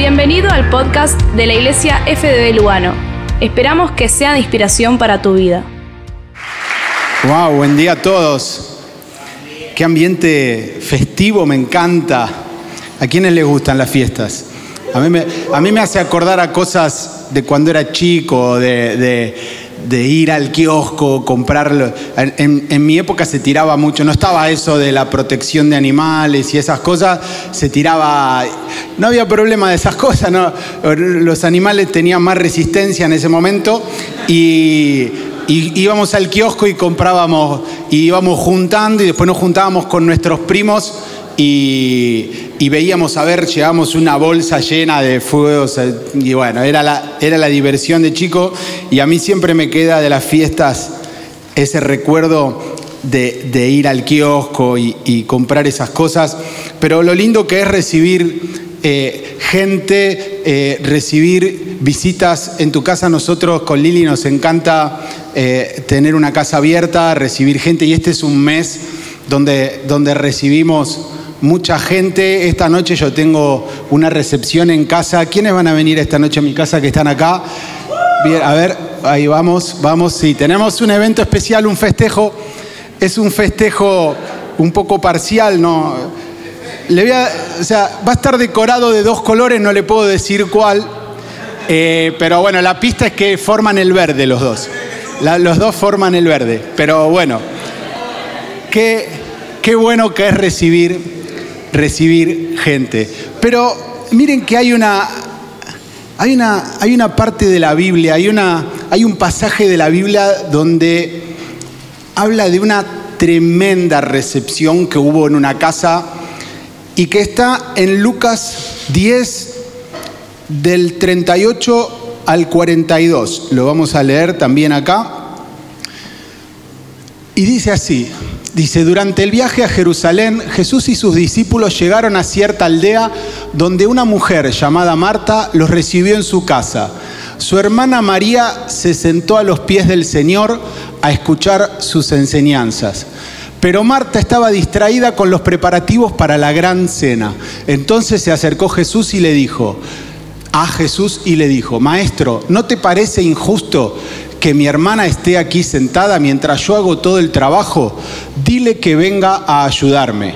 Bienvenido al podcast de la Iglesia FDB Lugano. Esperamos que sea de inspiración para tu vida. Wow, buen día a todos. Qué ambiente festivo, me encanta. ¿A quiénes les gustan las fiestas? A mí me, hace acordar a cosas de cuando era chico, de- de ir al kiosco, comprarlo. En, mi época se tiraba mucho, no estaba eso de la protección de animales y esas cosas, se tiraba. No había problema de esas cosas, ¿no? Los animales tenían más resistencia en ese momento y, y íbamos al kiosco y comprábamos, y íbamos juntando y después nos juntábamos con nuestros primos y, veíamos, a ver, llevamos una bolsa llena de fuegos eh, y bueno, era la, era la diversión de chico y a mí siempre me queda de las fiestas ese recuerdo de, ir al kiosco y, comprar esas cosas, pero lo lindo que es recibir eh, gente, eh, recibir visitas en tu casa. Nosotros con Lili nos encanta tener una casa abierta, recibir gente y este es un mes donde, donde recibimos mucha gente. Esta noche yo tengo una recepción en casa. ¿Quiénes van a venir esta noche a mi casa que están acá? Bien, a ver, ahí vamos, vamos. Sí, tenemos un evento especial, un festejo. Es un festejo un poco parcial, ¿no? Le voy a, o sea, va a estar decorado de dos colores, no le puedo decir cuál. Eh, pero bueno, la pista es que forman el verde los dos. Los dos forman el verde. Pero bueno, qué, qué bueno que es recibir, recibir gente. Pero miren que hay una, hay una, hay una parte de la Biblia, hay, una, hay un pasaje de la Biblia donde habla de una tremenda recepción que hubo en una casa y que está en Lucas 10 del 38 al 42. Lo vamos a leer también acá. Y dice así, dice, durante el viaje a Jerusalén, Jesús y sus discípulos llegaron a cierta aldea donde una mujer llamada Marta los recibió en su casa. Su hermana María se sentó a los pies del Señor a escuchar sus enseñanzas. Pero Marta estaba distraída con los preparativos para la gran cena. Entonces se acercó Jesús y le dijo, a Jesús y le dijo, Maestro, ¿no te parece injusto que mi hermana esté aquí sentada mientras yo hago todo el trabajo? Dile que venga a ayudarme.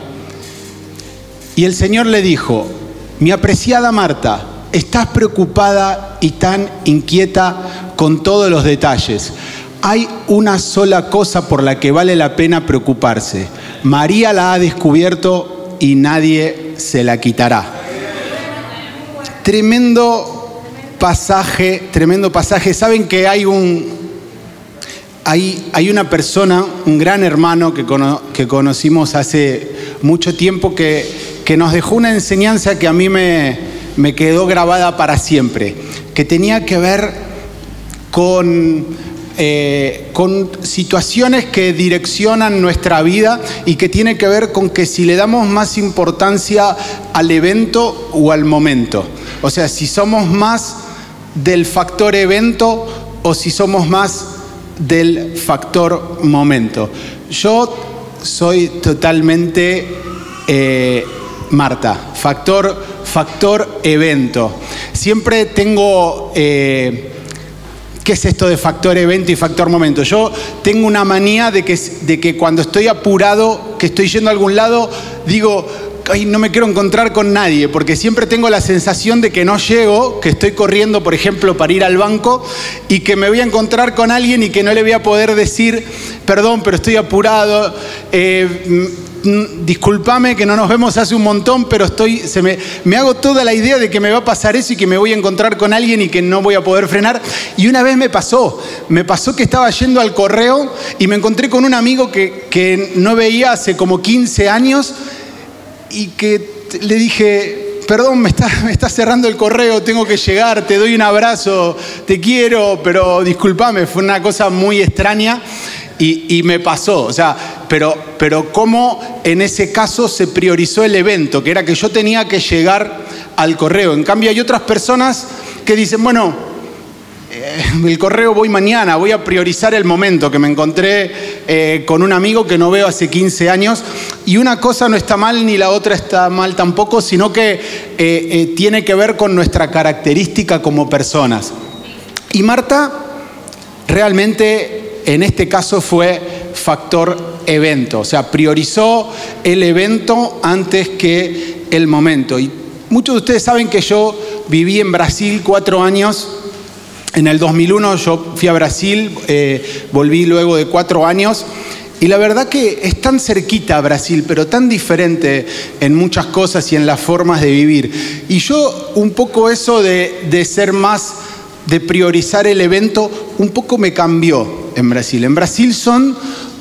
Y el Señor le dijo, mi apreciada Marta, estás preocupada y tan inquieta con todos los detalles. Hay una sola cosa por la que vale la pena preocuparse. María la ha descubierto y nadie se la quitará. Tremendo pasaje, tremendo pasaje. Saben que hay un, hay, hay una persona, un gran hermano que, que conocimos hace mucho tiempo que, que nos dejó una enseñanza que a mí me, me quedó grabada para siempre, que tenía que ver con, eh, con situaciones que direccionan nuestra vida y que tiene que ver con que si le damos más importancia al evento o al momento. O sea, si somos más del factor evento o si somos más del factor momento. Yo soy totalmente eh, Marta, factor, factor evento. Siempre tengo... eh, ¿Qué es esto de factor evento y factor momento? Yo tengo una manía de que, de que cuando estoy apurado, que estoy yendo a algún lado, digo, ay, no me quiero encontrar con nadie, porque siempre tengo la sensación de que no llego, que estoy corriendo, por ejemplo, para ir al banco, y que me voy a encontrar con alguien y que no le voy a poder decir, perdón, pero estoy apurado, eh, mm, discúlpame que no nos vemos hace un montón, pero estoy, se me, me hago toda la idea de que me va a pasar eso y que me voy a encontrar con alguien y que no voy a poder frenar. Y una vez me pasó, me pasó que estaba yendo al correo y me encontré con un amigo que, que no veía hace como 15 años y que le dije, perdón, me está, cerrando el correo, tengo que llegar, te doy un abrazo, te quiero, pero discúlpame, fue una cosa muy extraña y, y me pasó, o sea, pero, pero cómo en ese caso se priorizó el evento, que era que yo tenía que llegar al correo. En cambio hay otras personas que dicen, bueno, el correo voy mañana, voy a priorizar el momento, que me encontré eh, con un amigo que no veo hace 15 años, y una cosa no está mal ni la otra está mal tampoco, sino que eh, tiene que ver con nuestra característica como personas. Y Marta realmente en este caso fue factor evento, o sea, priorizó el evento antes que el momento. Y muchos de ustedes saben que yo viví en Brasil cuatro años en el 2001 yo fui a Brasil, eh, volví luego de cuatro años. Y la verdad que es tan cerquita Brasil, pero tan diferente en muchas cosas y en las formas de vivir. Y yo un poco eso de, de ser más, de priorizar el evento, un poco me cambió en Brasil. En Brasil son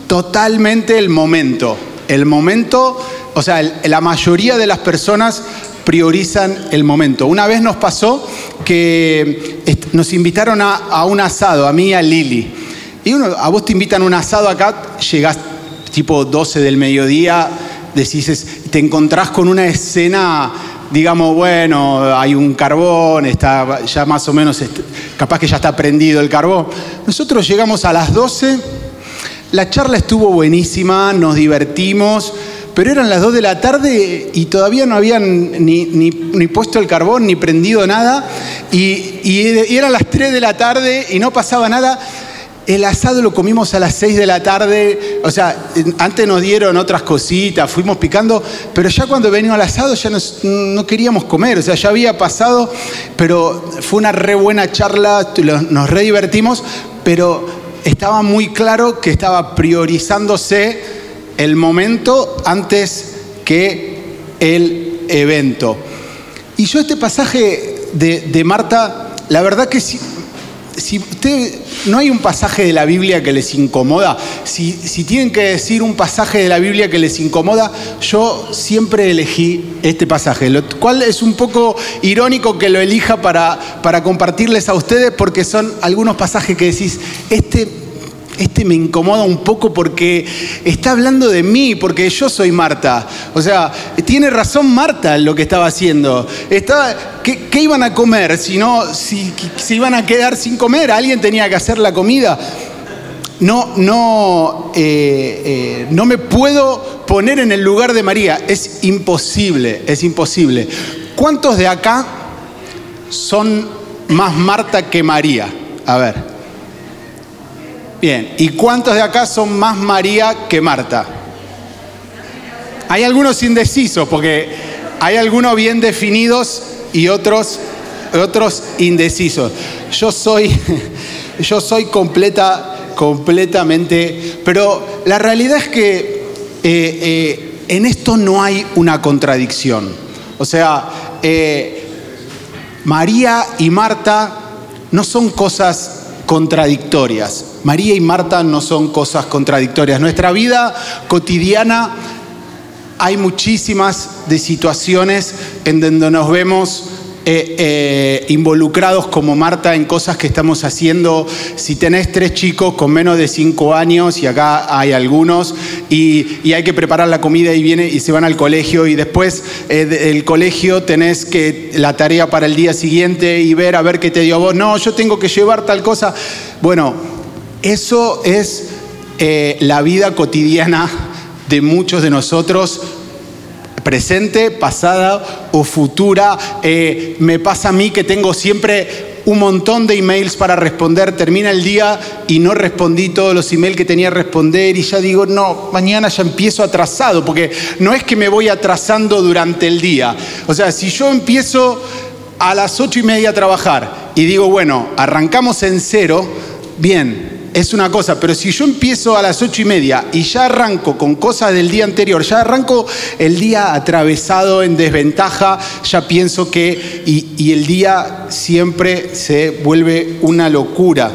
totalmente el momento. El momento, o sea, la mayoría de las personas priorizan el momento. Una vez nos pasó que nos invitaron a, un asado, a mí y a Lili. Y uno, a vos te invitan a un asado acá, llegás tipo 12 del mediodía, decís, te encontrás con una escena, digamos, bueno, hay un carbón, está ya más o menos, capaz que ya está prendido el carbón. Nosotros llegamos a las 12, la charla estuvo buenísima, nos divertimos pero eran las 2 de la tarde y todavía no habían ni, puesto el carbón ni prendido nada. Y, eran las 3 de la tarde y no pasaba nada. El asado lo comimos a las 6 de la tarde. O sea, antes nos dieron otras cositas, fuimos picando, pero ya cuando venimos al asado ya no queríamos comer. O sea, ya había pasado, pero fue una re buena charla, nos re divertimos, pero estaba muy claro que estaba priorizándose el momento antes que el evento. Y yo este pasaje de, Marta, la verdad que si, si usted, no hay un pasaje de la Biblia que les incomoda, si, si, tienen que decir un pasaje de la Biblia que les incomoda, yo siempre elegí este pasaje, lo cual es un poco irónico que lo elija para, para compartirles a ustedes porque son algunos pasajes que decís, este este me incomoda un poco porque está hablando de mí, porque yo soy Marta. O sea, tiene razón Marta en lo que estaba haciendo. ¿qué, iban a comer si no, si, si, iban a quedar sin comer? Alguien tenía que hacer la comida. No, no, eh, eh, no me puedo poner en el lugar de María. Es imposible, es imposible. ¿Cuántos de acá son más Marta que María? A ver. Bien, ¿y cuántos de acá son más María que Marta? Hay algunos indecisos, porque hay algunos bien definidos y otros, otros indecisos. Yo soy, yo soy completa, completamente, pero la realidad es que eh, eh, en esto no hay una contradicción. O sea, eh, María y Marta no son cosas contradictorias. María y Marta no son cosas contradictorias. Nuestra vida cotidiana hay muchísimas de situaciones en donde nos vemos eh, eh, involucrados como Marta en cosas que estamos haciendo. Si tenés tres chicos con menos de cinco años, y acá hay algunos, y, hay que preparar la comida y, viene, y se van al colegio, y después eh, del colegio tenés que la tarea para el día siguiente y ver a ver qué te dio vos. No, yo tengo que llevar tal cosa. Bueno, eso es la vida cotidiana de muchos de nosotros presente, pasada o futura. Eh, me pasa a mí que tengo siempre un montón de emails para responder, termina el día y no respondí todos los emails que tenía que responder y ya digo, no, mañana ya empiezo atrasado, porque no es que me voy atrasando durante el día. O sea, si yo empiezo a las ocho y media a trabajar y digo, bueno, arrancamos en cero, bien, es una cosa, pero si yo empiezo a las ocho y media y ya arranco con cosas del día anterior, ya arranco el día atravesado en desventaja, ya pienso que, y, el día siempre se vuelve una locura.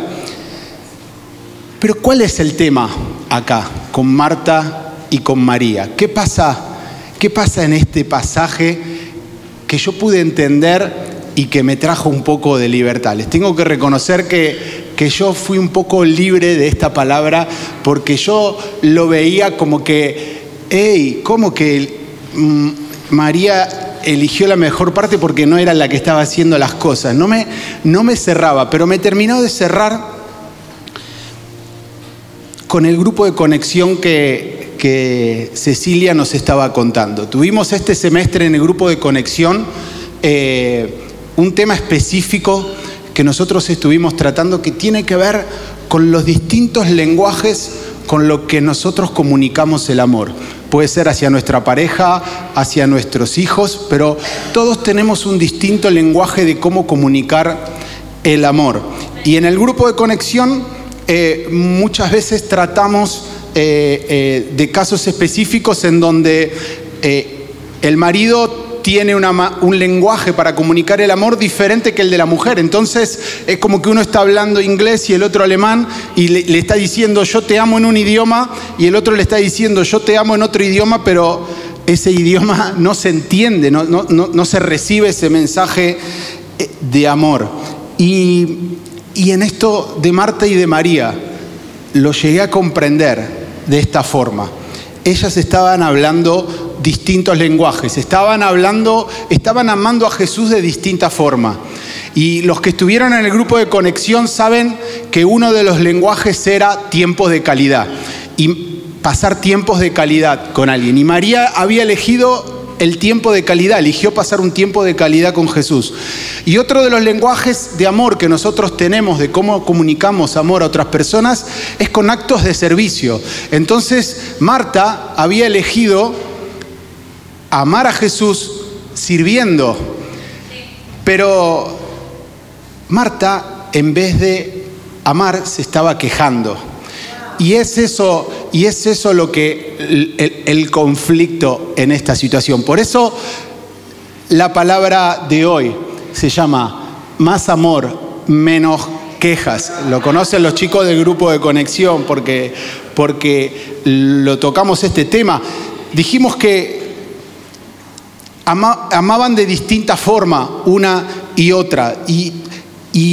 Pero ¿cuál es el tema acá con Marta y con María? ¿Qué pasa? ¿Qué pasa en este pasaje que yo pude entender y que me trajo un poco de libertad? Les tengo que reconocer que que yo fui un poco libre de esta palabra porque yo lo veía como que, hey, ¿cómo que mm, María eligió la mejor parte porque no era la que estaba haciendo las cosas. No me, no me cerraba, pero me terminó de cerrar con el grupo de conexión que, que Cecilia nos estaba contando. Tuvimos este semestre en el grupo de conexión eh, un tema específico que nosotros estuvimos tratando que tiene que ver con los distintos lenguajes con lo que nosotros comunicamos el amor. Puede ser hacia nuestra pareja, hacia nuestros hijos, pero todos tenemos un distinto lenguaje de cómo comunicar el amor. Y en el grupo de conexión eh, muchas veces tratamos eh, eh, de casos específicos en donde el marido tiene un lenguaje para comunicar el amor diferente que el de la mujer. Entonces es como que uno está hablando inglés y el otro alemán y le, está diciendo yo te amo en un idioma y el otro le está diciendo yo te amo en otro idioma, pero ese idioma no se entiende, no, se recibe ese mensaje eh, de amor. Y, y en esto de Marta y de María lo llegué a comprender de esta forma. Ellas estaban hablando distintos lenguajes. Estaban hablando, estaban amando a Jesús de distinta forma. Y los que estuvieron en el grupo de conexión saben que uno de los lenguajes era tiempos de calidad. Y pasar tiempos de calidad con alguien. Y María había elegido el tiempo de calidad, eligió pasar un tiempo de calidad con Jesús. Y otro de los lenguajes de amor que nosotros tenemos, de cómo comunicamos amor a otras personas, es con actos de servicio. Entonces, Marta había elegido amar a Jesús sirviendo. Pero Marta, en vez de amar, se estaba quejando. Y es eso, y es eso lo que el, conflicto en esta situación. Por eso la palabra de hoy se llama más amor, menos quejas. Lo conocen los chicos del grupo de conexión porque, porque lo tocamos este tema. Dijimos que amaban de distinta forma una y otra. Y,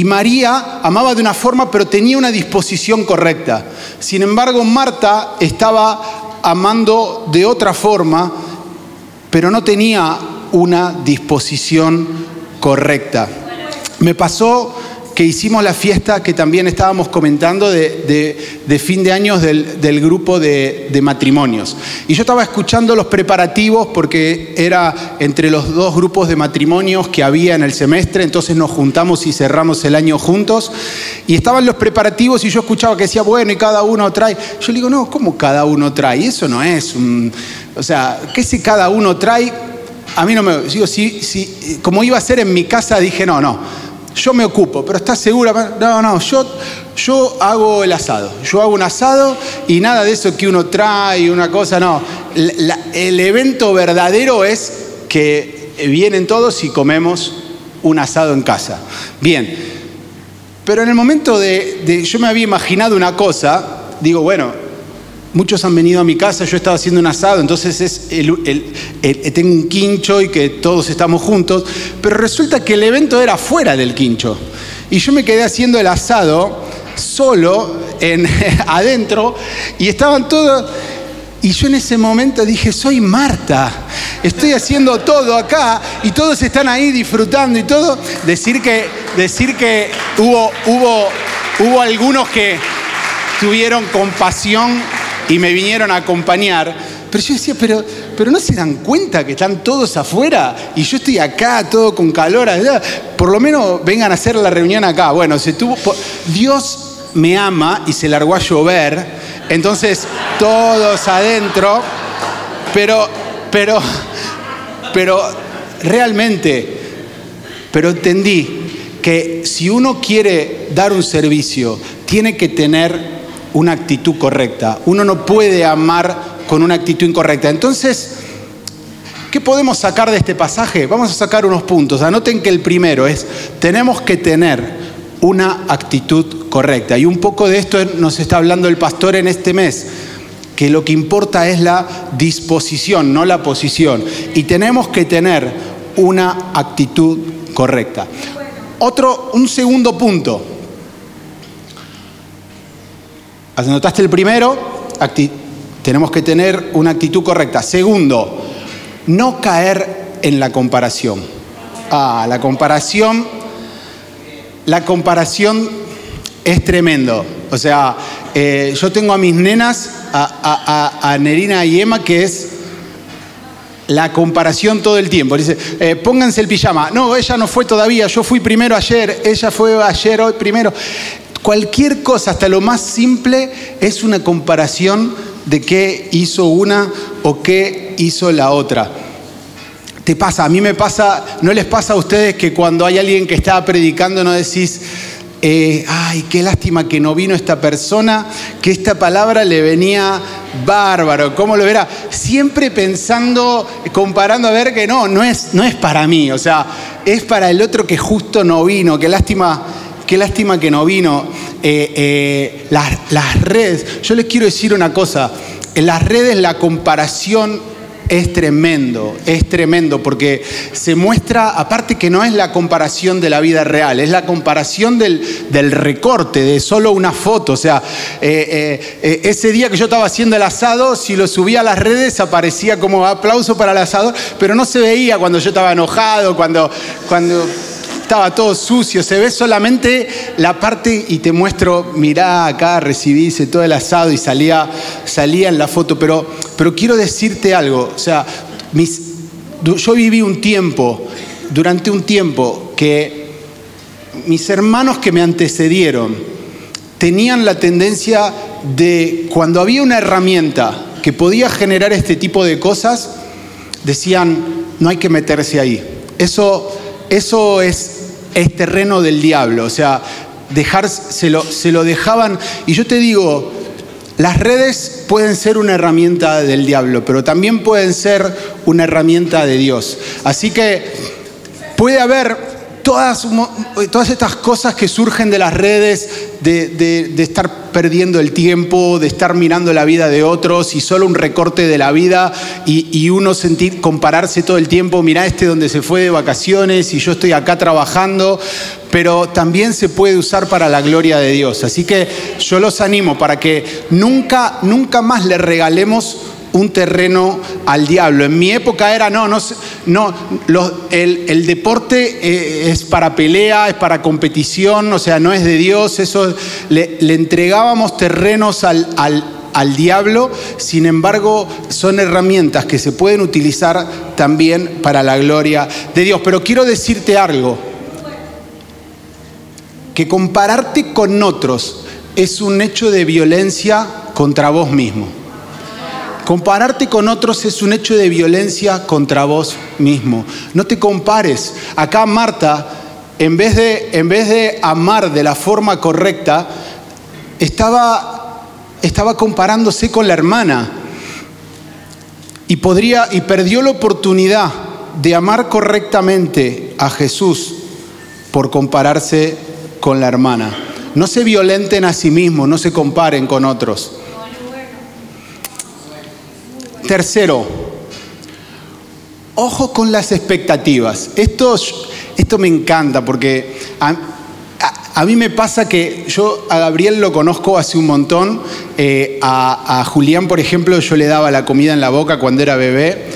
María amaba de una forma, pero tenía una disposición correcta. Sin embargo, Marta estaba amando de otra forma, pero no tenía una disposición correcta. Me pasó que hicimos la fiesta que también estábamos comentando de, fin de años del, grupo de, matrimonios. Y yo estaba escuchando los preparativos porque era entre los dos grupos de matrimonios que había en el semestre, entonces nos juntamos y cerramos el año juntos. Y estaban los preparativos y yo escuchaba que decía, bueno, y cada uno trae. Yo le digo, no, ¿cómo cada uno trae? Eso no es un... O sea, ¿qué si cada uno trae? A mí no me... Digo, si, si, como iba a ser en mi casa, dije, no, no yo me ocupo, pero ¿estás segura? No, no, yo, yo hago el asado. Yo hago un asado y nada de eso que uno trae, una cosa, no. el evento verdadero es que vienen todos y comemos un asado en casa. Bien, pero en el momento de, de yo me había imaginado una cosa, digo, bueno, Muchos han venido a mi casa, yo estaba haciendo un asado, entonces es tengo un quincho y que todos estamos juntos, pero resulta que el evento era fuera del quincho. Y yo me quedé haciendo el asado solo, en, adentro, y estaban todos... Y yo en ese momento dije, soy Marta, estoy haciendo todo acá y todos están ahí disfrutando y todo. Decir que, decir que hubo, hubo, hubo algunos que tuvieron compasión y me vinieron a acompañar. Pero yo decía, pero, pero no se dan cuenta que están todos afuera y yo estoy acá, todo con calor. Por lo menos vengan a hacer la reunión acá. Bueno, se tuvo. Dios me ama y se largó a llover. Entonces, todos adentro. Pero, pero, pero realmente, pero entendí que si uno quiere dar un servicio, tiene que tener una actitud correcta. Uno no puede amar con una actitud incorrecta. Entonces, ¿qué podemos sacar de este pasaje? Vamos a sacar unos puntos. Anoten que el primero es, tenemos que tener una actitud correcta. Y un poco de esto nos está hablando el pastor en este mes, que lo que importa es la disposición, no la posición. Y tenemos que tener una actitud correcta. Otro, un segundo punto Anotaste el primero, tenemos que tener una actitud correcta. Segundo, no caer en la comparación. Ah, la comparación, la comparación es tremendo. O sea, eh, yo tengo a mis nenas, a, Nerina y Emma, que es la comparación todo el tiempo. Dice, eh, pónganse el pijama. No, ella no fue todavía, yo fui primero ayer, ella fue ayer, hoy primero. Cualquier cosa, hasta lo más simple, es una comparación de qué hizo una o qué hizo la otra. Te pasa, a mí me pasa, ¿no les pasa a ustedes que cuando hay alguien que está predicando no decís, eh, ay, qué lástima que no vino esta persona, que esta palabra le venía bárbaro, ¿cómo lo verá? Siempre pensando, comparando a ver que no, no es, no es para mí, o sea, es para el otro que justo no vino, qué lástima Qué lástima que no vino. Eh, eh, las, las redes, yo les quiero decir una cosa, en las redes la comparación es tremendo, es tremendo, porque se muestra, aparte que no es la comparación de la vida real, es la comparación del, recorte, de solo una foto. O sea, eh, ese día que yo estaba haciendo el asado, si lo subía a las redes aparecía como aplauso para el asador, pero no se veía cuando yo estaba enojado, cuando... cuando estaba todo sucio, se ve solamente la parte y te muestro, mirá acá, recibí todo el asado y salía, salía en la foto, pero, pero quiero decirte algo, o sea, mis, yo viví un tiempo, durante un tiempo, que mis hermanos que me antecedieron tenían la tendencia de, cuando había una herramienta que podía generar este tipo de cosas, decían, no hay que meterse ahí. Eso, eso es es terreno del diablo. O sea, dejar, se, lo, se lo dejaban. Y yo te digo, las redes pueden ser una herramienta del diablo, pero también pueden ser una herramienta de Dios. Así que puede haber todas, estas cosas que surgen de las redes, de, estar perdiendo el tiempo, de estar mirando la vida de otros y solo un recorte de la vida y, uno sentir, compararse todo el tiempo, mira este donde se fue de vacaciones y yo estoy acá trabajando, pero también se puede usar para la gloria de Dios. Así que yo los animo para que nunca, nunca más le regalemos un terreno al diablo. En mi época era, no, no, no el, deporte eh, es para pelea, es para competición, o sea, no es de Dios, eso le, entregábamos terrenos al, al diablo, sin embargo son herramientas que se pueden utilizar también para la gloria de Dios. Pero quiero decirte algo, que compararte con otros es un hecho de violencia contra vos mismo. Compararte con otros es un hecho de violencia contra vos mismo. No te compares. Acá Marta, en vez de, en vez de amar de la forma correcta, estaba, estaba comparándose con la hermana. Y, podría, y perdió la oportunidad de amar correctamente a Jesús por compararse con la hermana. No se violenten a sí mismos, no se comparen con otros. Tercero, ojo con las expectativas. Esto, esto me encanta porque a, mí me pasa que yo a Gabriel lo conozco hace un montón. Eh, a, a, Julián, por ejemplo, yo le daba la comida en la boca cuando era bebé.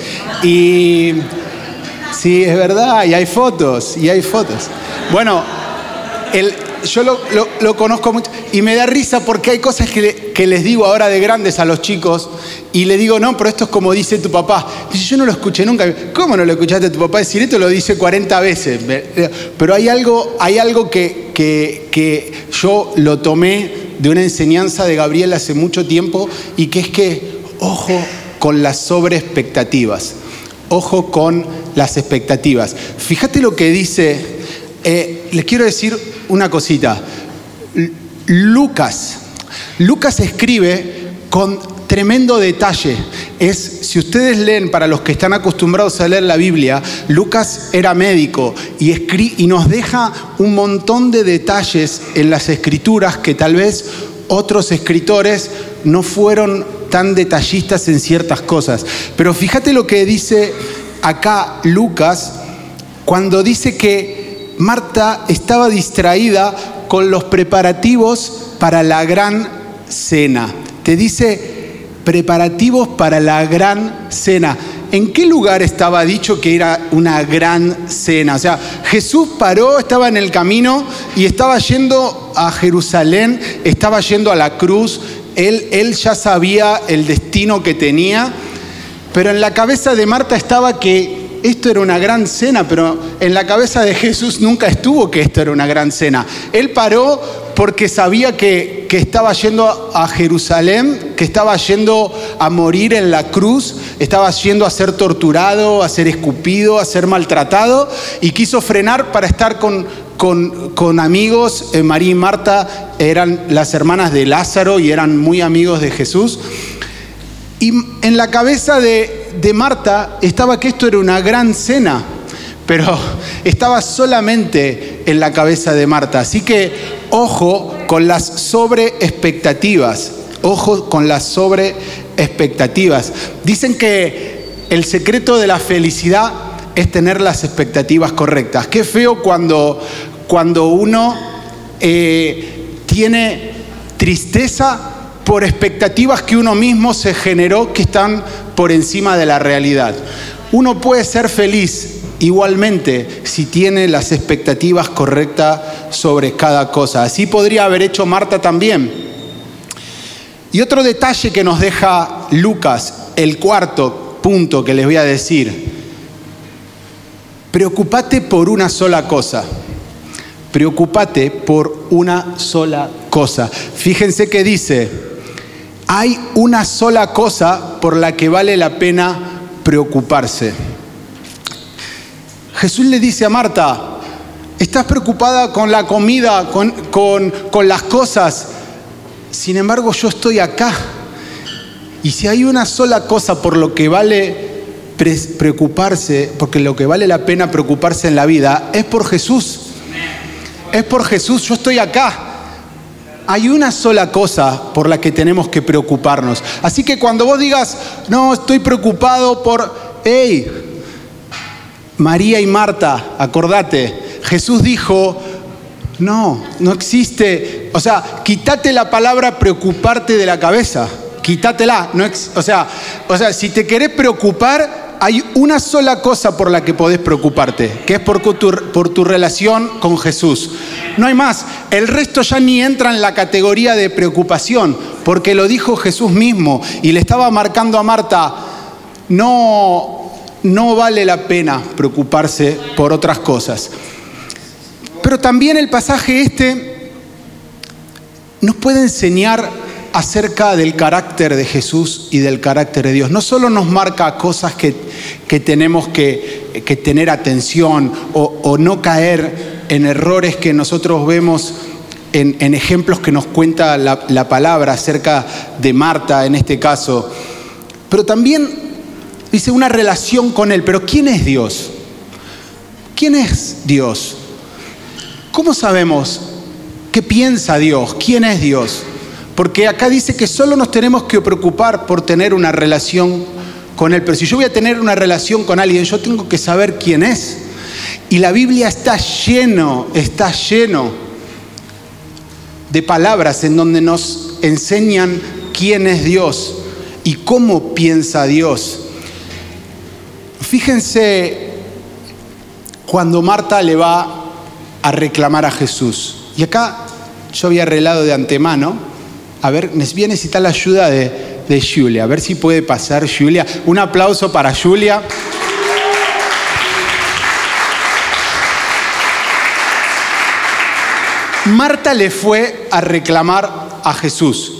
Y sí, es verdad, y hay fotos, y hay fotos. Bueno, el, yo lo, conozco mucho y me da risa porque hay cosas que, les digo ahora de grandes a los chicos y le digo, no, pero esto es como dice tu papá. Dice, yo no lo escuché nunca. ¿Cómo no lo escuchaste a tu papá decir esto? Lo dice 40 veces. Pero hay algo, hay algo que, que yo lo tomé de una enseñanza de Gabriel hace mucho tiempo y que es que, ojo con las sobreexpectativas. Ojo con las expectativas. Fíjate lo que dice eh, les quiero decir una cosita. Lucas, Lucas escribe con tremendo detalle. Es, si ustedes leen, para los que están acostumbrados a leer la Biblia, Lucas era médico y, y nos deja un montón de detalles en las escrituras que tal vez otros escritores no fueron tan detallistas en ciertas cosas. Pero fíjate lo que dice acá Lucas cuando dice que Marta estaba distraída con los preparativos para la gran cena. Te dice preparativos para la gran cena. ¿en qué lugar estaba dicho que era una gran cena? O sea, Jesús paró, estaba en el camino y estaba yendo a Jerusalén, estaba yendo a la cruz, él, él ya sabía el destino que tenía, pero en la cabeza de Marta estaba que esto era una gran cena, pero en la cabeza de Jesús nunca estuvo que esto era una gran cena. Él paró porque sabía que, estaba yendo a Jerusalén, que estaba yendo a morir en la cruz, estaba yendo a ser torturado, a ser escupido, a ser maltratado, y quiso frenar para estar con, con, amigos. Eh, María y Marta eran las hermanas de Lázaro y eran muy amigos de Jesús. Y en la cabeza de, Marta estaba que esto era una gran cena, pero estaba solamente en la cabeza de Marta. Así que ojo con las sobre expectativas, ojo con las sobre expectativas. Dicen que el secreto de la felicidad es tener las expectativas correctas. Qué feo cuando, cuando uno eh, tiene tristeza por expectativas que uno mismo se generó que están por encima de la realidad. Uno puede ser feliz igualmente si tiene las expectativas correctas sobre cada cosa. Así podría haber hecho Marta también. Y otro detalle que nos deja Lucas, el cuarto punto que les voy a decir, preocúpate por una sola cosa. Preocúpate por una sola cosa. Fíjense que dice, hay una sola cosa por la que vale la pena preocuparse. Jesús le dice a Marta, estás preocupada con la comida, con, con, las cosas, sin embargo yo estoy acá. Y si hay una sola cosa por lo que vale preocuparse, porque lo que vale la pena preocuparse en la vida es por Jesús. Es por Jesús, yo estoy acá hay una sola cosa por la que tenemos que preocuparnos. Así que cuando vos digas, no, estoy preocupado por, hey, María y Marta, acordate, Jesús dijo, no, no existe, o sea, quítate la palabra preocuparte de la cabeza, quítatela, no o, sea, o sea, si te querés preocupar, hay una sola cosa por la que podés preocuparte, que es por tu, relación con Jesús. No hay más. El resto ya ni entra en la categoría de preocupación, porque lo dijo Jesús mismo y le estaba marcando a Marta, no, no vale la pena preocuparse por otras cosas. Pero también el pasaje este nos puede enseñar acerca del carácter de Jesús y del carácter de Dios. No solo nos marca cosas que, tenemos que, tener atención o, no caer en errores que nosotros vemos en, ejemplos que nos cuenta la, la palabra acerca de Marta en este caso, pero también dice una relación con Él. Pero ¿quién es Dios? ¿Quién es Dios? ¿Cómo sabemos qué piensa Dios? ¿Quién es Dios? Porque acá dice que solo nos tenemos que preocupar por tener una relación con Él. Pero si yo voy a tener una relación con alguien, yo tengo que saber quién es. Y la Biblia está lleno, está lleno de palabras en donde nos enseñan quién es Dios y cómo piensa Dios. Fíjense cuando Marta le va a reclamar a Jesús. Y acá yo había arreglado de antemano a ver, voy a necesitar la ayuda de, de Julia. A ver si puede pasar Julia. Un aplauso para Julia. Marta le fue a reclamar a Jesús.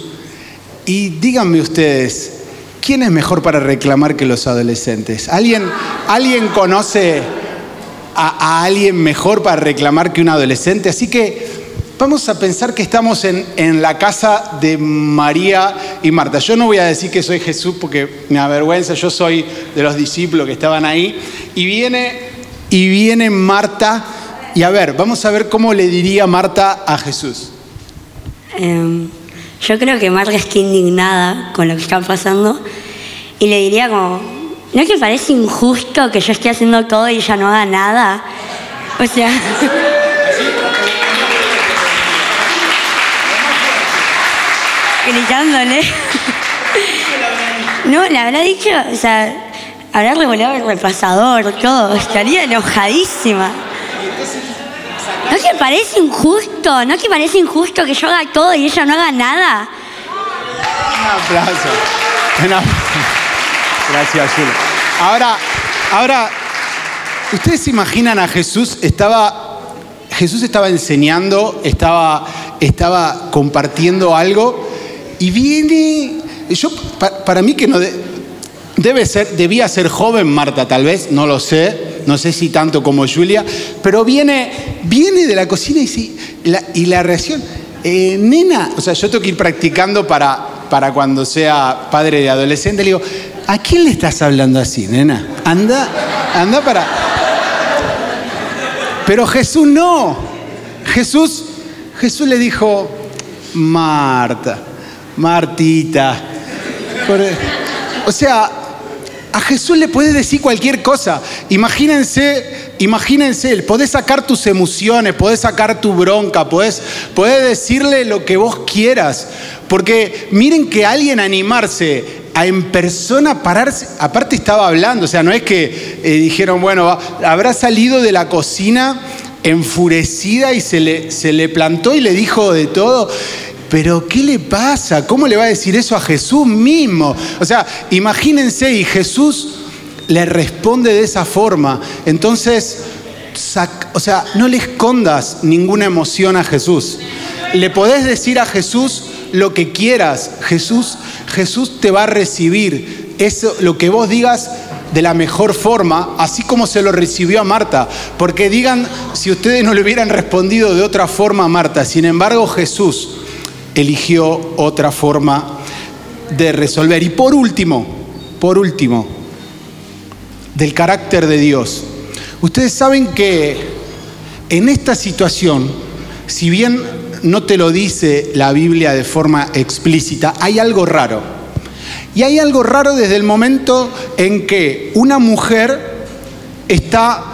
Y díganme ustedes, ¿quién es mejor para reclamar que los adolescentes? ¿Alguien, ¿alguien conoce a, a alguien mejor para reclamar que un adolescente? Así que Vamos a pensar que estamos en, la casa de María y Marta. Yo no voy a decir que soy Jesús porque me avergüenza, yo soy de los discípulos que estaban ahí. Y viene, y viene Marta, y a ver, vamos a ver cómo le diría Marta a Jesús. Em, yo creo que Marta está indignada con lo que está pasando y le diría como, ¿no que parece injusto que yo esté haciendo todo y ella no haga nada? O sea... gritándole. No, le habrá dicho, o sea, habrá revolado el repasador, todo. Estaría enojadísima. ¿No te parece injusto? ¿No te parece injusto que yo haga todo y ella no haga nada? Un aplauso. Una- Gracias, Julia. Ahora, ahora, ¿ustedes se imaginan a Jesús? Estaba, Jesús estaba enseñando, estaba, estaba compartiendo algo y viene, yo, pa- para mí que no, de- debe ser, debía ser joven Marta tal vez, no lo sé, no sé si tanto como Julia, pero viene, viene de la cocina y, sí, la, y la reacción, eh, nena, o sea, yo tengo que ir practicando para, para cuando sea padre de adolescente, le digo, ¿a quién le estás hablando así, nena? Anda, anda para... Pero Jesús no. Jesús, Jesús le dijo, Marta, Martita. Por- O sea, a Jesús le puedes decir cualquier cosa. Imagínense, imagínense, podés sacar tus emociones, podés sacar tu bronca, podés, podés decirle lo que vos quieras. Porque miren que alguien animarse a en persona pararse, aparte estaba hablando, o sea, no es que eh, dijeron, bueno, habrá salido de la cocina enfurecida y se le, se le plantó y le dijo de todo. Pero ¿qué le pasa? ¿Cómo le va a decir eso a Jesús mismo? O sea, imagínense y Jesús le responde de esa forma. Entonces, o sea, no le escondas ninguna emoción a Jesús. Le podés decir a Jesús lo que quieras. Jesús, Jesús te va a recibir. Eso, lo que vos digas de la mejor forma, así como se lo recibió a Marta. Porque digan si ustedes no le hubieran respondido de otra forma a Marta. Sin embargo, Jesús eligió otra forma de resolver. Y por último, por último, del carácter de Dios. Ustedes saben que en esta situación, si bien no te lo dice la Biblia de forma explícita, hay algo raro. Y hay algo raro desde el momento en que una mujer está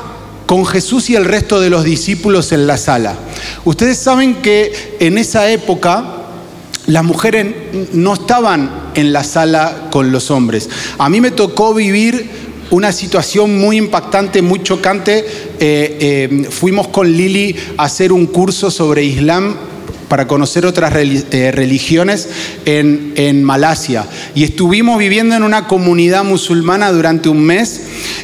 con Jesús y el resto de los discípulos en la sala. Ustedes saben que en esa época las mujeres no estaban en la sala con los hombres. A mí me tocó vivir una situación muy impactante, muy chocante. Eh, eh, fuimos con Lili a hacer un curso sobre Islam para conocer otras eh, religiones en, en Malasia. Y estuvimos viviendo en una comunidad musulmana durante un mes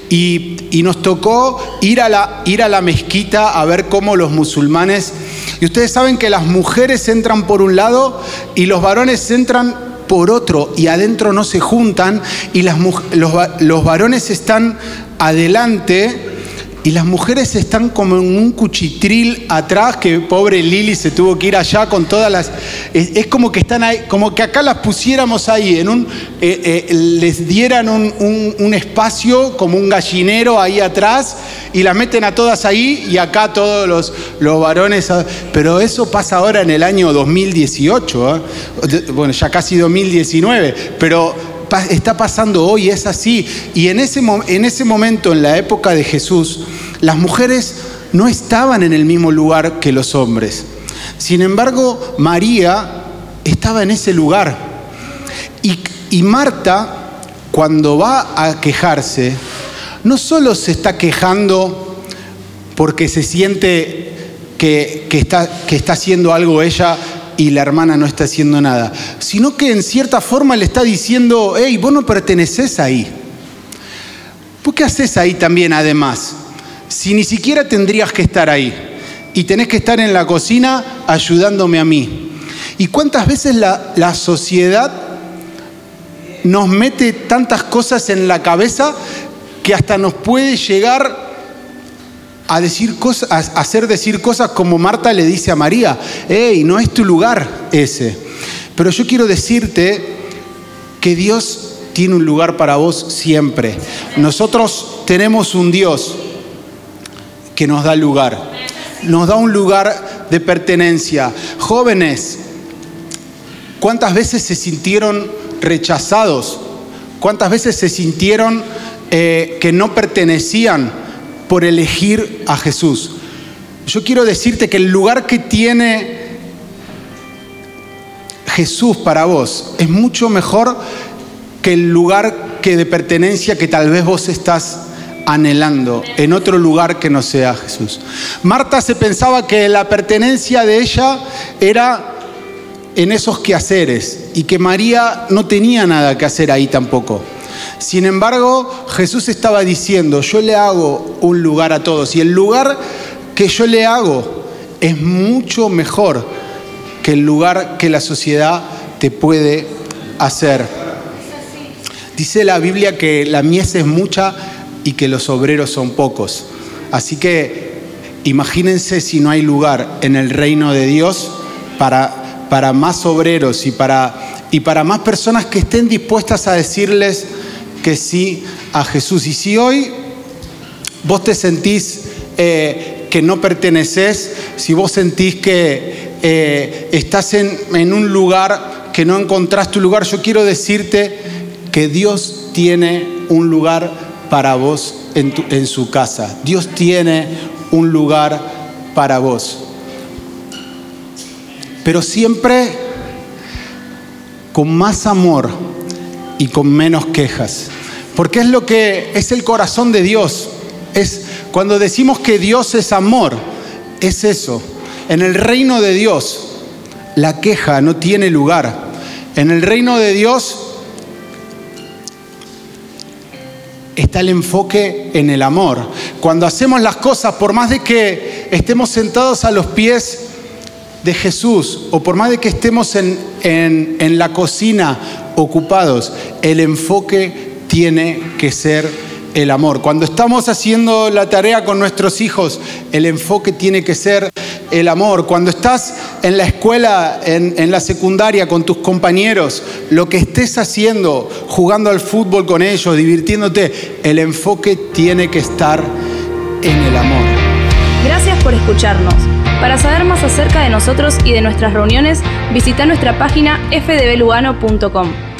y, y nos tocó ir a, la, ir a la mezquita a ver cómo los musulmanes... Y ustedes saben que las mujeres entran por un lado y los varones entran por otro y adentro no se juntan y los varones están adelante y las mujeres están como en un cuchitril atrás, que pobre Lili se tuvo que ir allá con todas las... Es, como que están ahí, como que acá las pusiéramos ahí, en un, eh, eh, les dieran un, espacio como un gallinero ahí atrás y las meten a todas ahí y acá todos los, los varones... Pero eso pasa ahora en el año 2018, ¿eh? bueno, ya casi 2019, pero está pasando hoy, es así. Y en ese, en ese momento, en la época de Jesús, las mujeres no estaban en el mismo lugar que los hombres. Sin embargo, María estaba en ese lugar. Y, y Marta, cuando va a quejarse, no solo se está quejando porque se siente que, que está, que está haciendo algo ella y la hermana no está haciendo nada, sino que en cierta forma le está diciendo, hey, vos no perteneces ahí. ¿Por qué haces ahí también además? Si ni siquiera tendrías que estar ahí y tenés que estar en la cocina ayudándome a mí. ¿Y cuántas veces la, la sociedad nos mete tantas cosas en la cabeza que hasta nos puede llegar a decir cosas, a hacer decir cosas como Marta le dice a María, hey, no es tu lugar ese. Pero yo quiero decirte que Dios tiene un lugar para vos siempre. Nosotros tenemos un Dios que nos da lugar, nos da un lugar de pertenencia. Jóvenes, ¿cuántas veces se sintieron rechazados? ¿Cuántas veces se sintieron eh, que no pertenecían por elegir a Jesús? Yo quiero decirte que el lugar que tiene Jesús para vos es mucho mejor que el lugar que de pertenencia que tal vez vos estás anhelando en otro lugar que no sea Jesús. Marta se pensaba que la pertenencia de ella era en esos quehaceres y que María no tenía nada que hacer ahí tampoco. Sin embargo, Jesús estaba diciendo, yo le hago un lugar a todos y el lugar que yo le hago es mucho mejor que el lugar que la sociedad te puede hacer. Dice la Biblia que la mies es mucha y que los obreros son pocos. Así que imagínense si no hay lugar en el reino de Dios para, para más obreros y para, y para más personas que estén dispuestas a decirles que sí a Jesús. Y si hoy vos te sentís eh, que no perteneces, si vos sentís que eh, estás en, un lugar que no encontrás tu lugar, yo quiero decirte que Dios tiene un lugar para vos en, en, su casa. Dios tiene un lugar para vos. Pero siempre con más amor y con menos quejas. Porque es lo que es el corazón de Dios. Es cuando decimos que Dios es amor, es eso. En el reino de Dios la queja no tiene lugar. En el reino de Dios está el enfoque en el amor. Cuando hacemos las cosas, por más de que estemos sentados a los pies de Jesús o por más de que estemos en, en, en la cocina ocupados, el enfoque tiene que ser el amor. Cuando estamos haciendo la tarea con nuestros hijos, el enfoque tiene que ser el amor. Cuando estás en la escuela, en, la secundaria, con tus compañeros, lo que estés haciendo, jugando al fútbol con ellos, divirtiéndote, el enfoque tiene que estar en el amor. Gracias por escucharnos. Para saber más acerca de nosotros y de nuestras reuniones, visita nuestra página fdblugano.com.